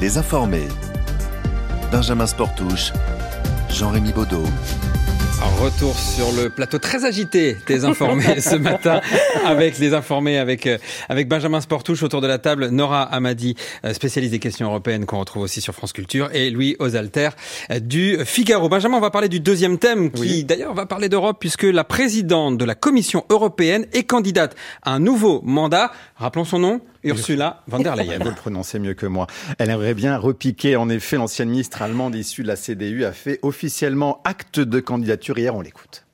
Les informés. Benjamin Sportouche, Jean-Rémy Baudot. Retour sur le plateau très agité des informés ce matin avec les informés avec euh, avec Benjamin Sportouche autour de la table Nora Amadi euh, spécialiste des questions européennes qu'on retrouve aussi sur France Culture et Louis Osalter euh, du Figaro. Benjamin, on va parler du deuxième thème qui d'ailleurs va parler d'Europe puisque la présidente de la Commission européenne est candidate à un nouveau mandat. Rappelons son nom, Ursula von der Leyen. Vous le prononcez mieux que moi. Elle aimerait bien repiquer. En effet, l'ancienne ministre allemande issue de la CDU a fait officiellement acte de candidature. Hier, on l'écoute.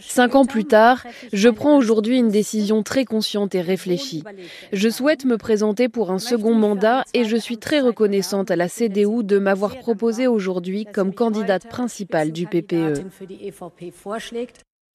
Cinq ans plus tard, je prends aujourd'hui une décision très consciente et réfléchie. Je souhaite me présenter pour un second mandat et je suis très reconnaissante à la CDU de m'avoir proposé aujourd'hui comme candidate principale du PPE.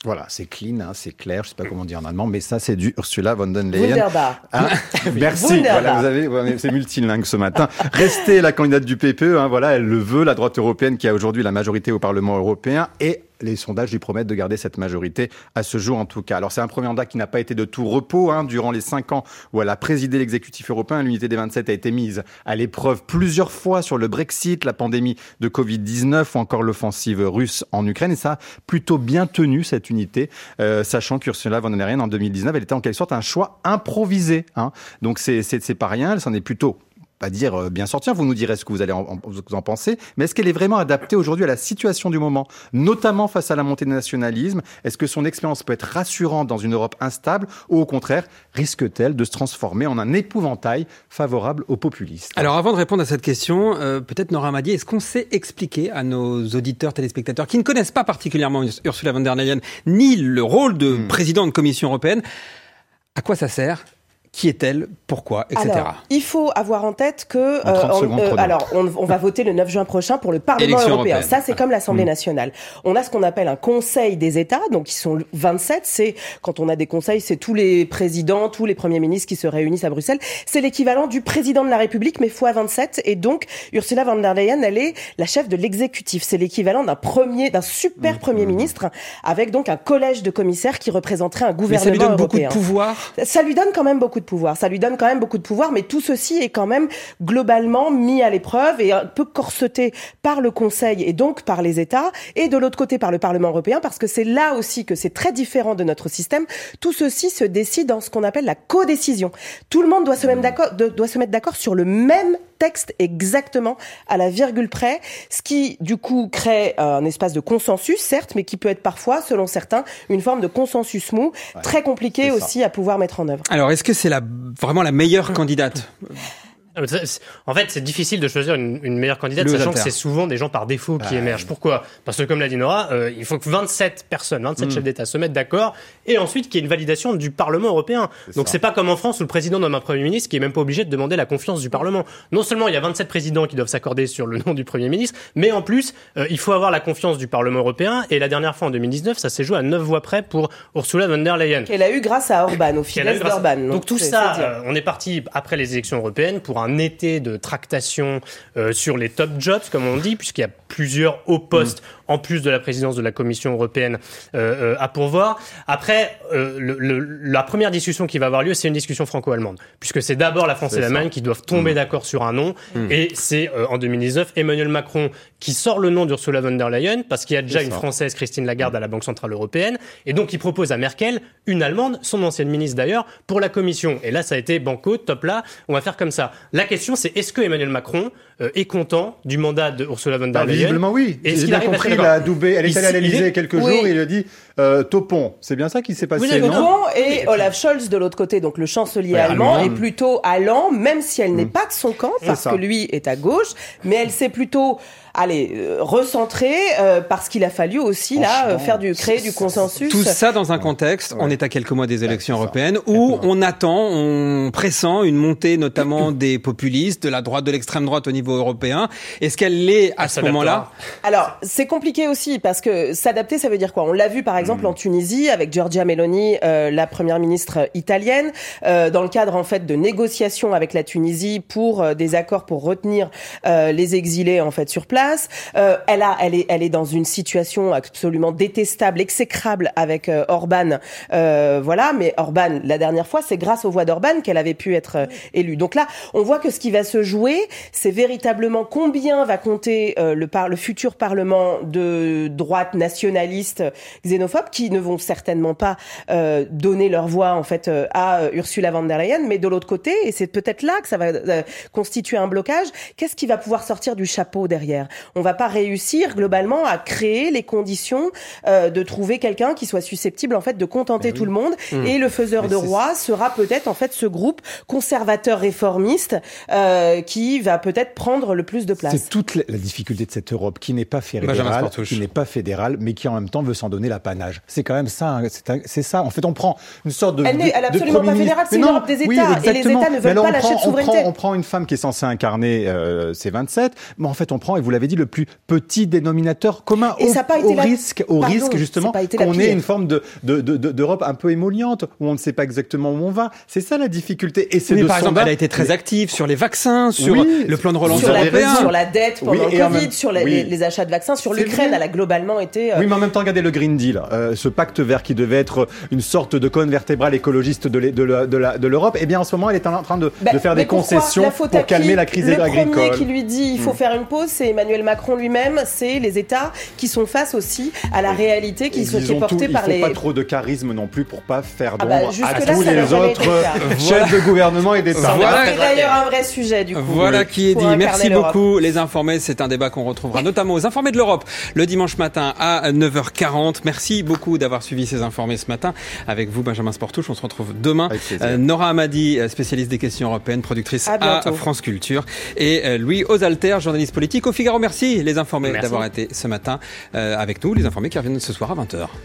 Voilà, c'est clean, hein, c'est clair, je sais pas comment dire en allemand, mais ça c'est du Ursula von der Leyen. Wunderbar. Hein Merci. Voilà, vous avez, c'est multilingue ce matin. Restez la candidate du PPE, hein, voilà, elle le veut, la droite européenne qui a aujourd'hui la majorité au Parlement européen et les sondages lui promettent de garder cette majorité à ce jour en tout cas. Alors c'est un premier mandat qui n'a pas été de tout repos. Hein. Durant les cinq ans où elle a présidé l'exécutif européen, l'unité des 27 a été mise à l'épreuve plusieurs fois sur le Brexit, la pandémie de Covid-19 ou encore l'offensive russe en Ukraine. Et ça a plutôt bien tenu cette unité, euh, sachant qu'Ursula von der Leyen en 2019, elle était en quelque sorte un choix improvisé. Hein. Donc c'est pas rien, elle s'en est plutôt pas dire euh, bien sortir, vous nous direz ce que vous allez en, vous en penser, mais est-ce qu'elle est vraiment adaptée aujourd'hui à la situation du moment, notamment face à la montée du nationalisme? Est-ce que son expérience peut être rassurante dans une Europe instable ou au contraire risque-t-elle de se transformer en un épouvantail favorable aux populistes? Alors avant de répondre à cette question, euh, peut-être Nora Madi, est-ce qu'on sait expliquer à nos auditeurs, téléspectateurs qui ne connaissent pas particulièrement Ursula von der Leyen ni le rôle de hmm. président de Commission européenne, à quoi ça sert? Qui est-elle Pourquoi Etc. Alors, il faut avoir en tête que euh, euh, alors on, on, va voter le 9 juin prochain pour le Parlement européen. Ça c'est comme l'Assemblée mmh. nationale. On a ce qu'on appelle un Conseil des États, donc ils sont 27. C'est quand on a des conseils, c'est tous les présidents, tous les premiers ministres qui se réunissent à Bruxelles. C'est l'équivalent du président de la République mais fois 27. Et donc Ursula von der Leyen, elle est la chef de l'exécutif. C'est l'équivalent d'un premier, d'un super mmh. premier ministre avec donc un collège de commissaires qui représenterait un gouvernement mais ça lui donne beaucoup de pouvoir? Ça lui donne quand même beaucoup de pouvoir. Ça lui donne quand même beaucoup de pouvoir, mais tout ceci est quand même globalement mis à l'épreuve et un peu corseté par le Conseil et donc par les États, et de l'autre côté par le Parlement européen, parce que c'est là aussi que c'est très différent de notre système. Tout ceci se décide dans ce qu'on appelle la codécision. Tout le monde doit se, doit se mettre d'accord sur le même texte exactement à la virgule près, ce qui du coup crée un espace de consensus, certes, mais qui peut être parfois, selon certains, une forme de consensus mou, très compliqué aussi à pouvoir mettre en œuvre. Alors, est-ce que c'est la, vraiment la meilleure candidate? ah, en fait, c'est difficile de choisir une, une meilleure candidate, sachant que c'est souvent des gens par défaut qui bah, émergent. Pourquoi? Parce que, comme l'a dit Nora, euh, il faut que 27 personnes, 27 hmm. chefs d'État se mettent d'accord, et ensuite qu'il y ait une validation du Parlement européen. Donc c'est pas comme en France où le président nomme un Premier ministre qui est même pas obligé de demander la confiance du Parlement. Non seulement il y a 27 présidents qui doivent s'accorder sur le nom du Premier ministre, mais en plus, euh, il faut avoir la confiance du Parlement européen, et la dernière fois en 2019, ça s'est joué à 9 voix près pour Ursula von der Leyen. Qu'elle a eu grâce à Orban, au fil d'Orban. Donc, donc tout ça, euh, on est parti après les élections européennes pour un été de tractation euh, sur les top jobs, comme on dit, puisqu'il y a plusieurs hauts postes mm. en plus de la présidence de la Commission européenne euh, euh, à pourvoir. Après, la première discussion qui va avoir lieu, c'est une discussion franco-allemande, puisque c'est d'abord la France et l'Allemagne qui doivent tomber mm. d'accord sur un nom, mm. et c'est en 2019 Emmanuel Macron qui sort le nom d'Ursula von der Leyen, parce qu'il y a déjà une Française, Christine Lagarde, à la Banque Centrale Européenne, et donc il propose à Merkel une Allemande, son ancienne ministre d'ailleurs, pour la Commission. Et là, ça a été banco, top là, on va faire comme ça. La question, c'est est-ce que Emmanuel Macron est content du mandat de Ursula von der bah, Leyen Visiblement oui. J'ai bien compris, il a doubé. Elle est allée à l'Elysée quelques jours et il a dit euh, Topon. C'est bien ça qui s'est passé, oui, Topon et, Olaf Scholz de l'autre côté, donc le chancelier allemand, est plutôt allant, même si elle n'est mm. pas de son camp, parce que lui est à gauche, mais elle s'est plutôt allez, euh, recentrer euh, parce qu'il a fallu aussi là euh, faire du créer du consensus. Tout ça dans un contexte, on est à quelques mois des élections européennes où on attend, on pressent une montée notamment des populistes, de la droite, de l'extrême droite au niveau européen. Est-ce qu'elle l'est à ce moment-là? Alors, c'est compliqué aussi parce que s'adapter ça veut dire quoi? On l'a vu par exemple hmm. en Tunisie avec Giorgia Meloni, la première ministre italienne, dans le cadre en fait de négociations avec la Tunisie pour des accords pour retenir les exilés en fait sur place place. Euh, elle a, elle est, elle est dans une situation absolument détestable, exécrable avec euh, Orban. Euh, voilà, mais Orban, la dernière fois, c'est grâce aux voix d'Orban qu'elle avait pu être euh, élue. Donc là, on voit que ce qui va se jouer, c'est véritablement combien va compter euh, le, par, le futur Parlement de droite nationaliste xénophobe, qui ne vont certainement pas donner leur voix en fait à Ursula von der Leyen, mais de l'autre côté, et c'est peut-être là que ça va constituer un blocage, qu'est-ce qui va pouvoir sortir du chapeau derrière? On va pas réussir globalement à créer les conditions euh, de trouver quelqu'un qui soit susceptible en fait de contenter ben tout le monde. Mmh. Et le faiseur de roi sera peut-être en fait ce groupe conservateur réformiste euh, qui va peut-être prendre le plus de place. C'est toute la difficulté de cette Europe qui n'est pas fédérale, qui n'est pas fédérale, mais qui en même temps veut s'en donner l'apanage. C'est quand même ça. Hein, c'est ça. En fait, on prend une sorte de. Elle n'est absolument pas fédérale. C'est l'Europe des États et les États ne veulent pas lâcher de souveraineté. On prend, une femme qui est censée incarner euh, ces 27, mais en fait, on prend et vous l'avez dit le plus petit dénominateur commun et au, ça pas été au risque, au risque justement qu'on ait une forme de d'Europe de, un peu émolliente où on ne sait pas exactement où on va. C'est ça la difficulté. Et c'est par exemple, elle a été très active sur les vaccins, sur le plan de relance sur la, sur la dette pendant le Covid, sur les, achats de vaccins, sur l'Ukraine. Elle a globalement été. Euh, oui, mais en même temps, regardez le Green Deal, euh, ce pacte vert qui devait être une sorte de colonne vertébrale écologiste de l'Europe. Eh bien, en ce moment, elle est en train de, bah, faire des concessions pour calmer la crise agricole. Le premier qui lui dit il faut hmm. faire une pause, c'est Emmanuel Macron lui-même. C'est les États qui sont face aussi à la réalité qui, sont, portée par les. Il faut pas trop de charisme non plus pour pas faire ah bah, d'ombre à tous les autres chefs de gouvernement et d'État. Voilà. C'est d'ailleurs un vrai sujet du coup. Voilà qui est dit. Merci beaucoup les informés. C'est un débat qu'on retrouvera notamment aux informés de l'Europe le dimanche matin à 9h40. Merci beaucoup d'avoir suivi ces informés ce matin avec vous Benjamin Sportouche. On se retrouve demain. Euh, Nora Amadi, euh, spécialiste des questions européennes, productrice à, France Culture et euh, Louis Osalter, journaliste politique au Figaro. Merci les informés d'avoir été ce matin avec nous, les informés qui reviennent ce soir à 20h.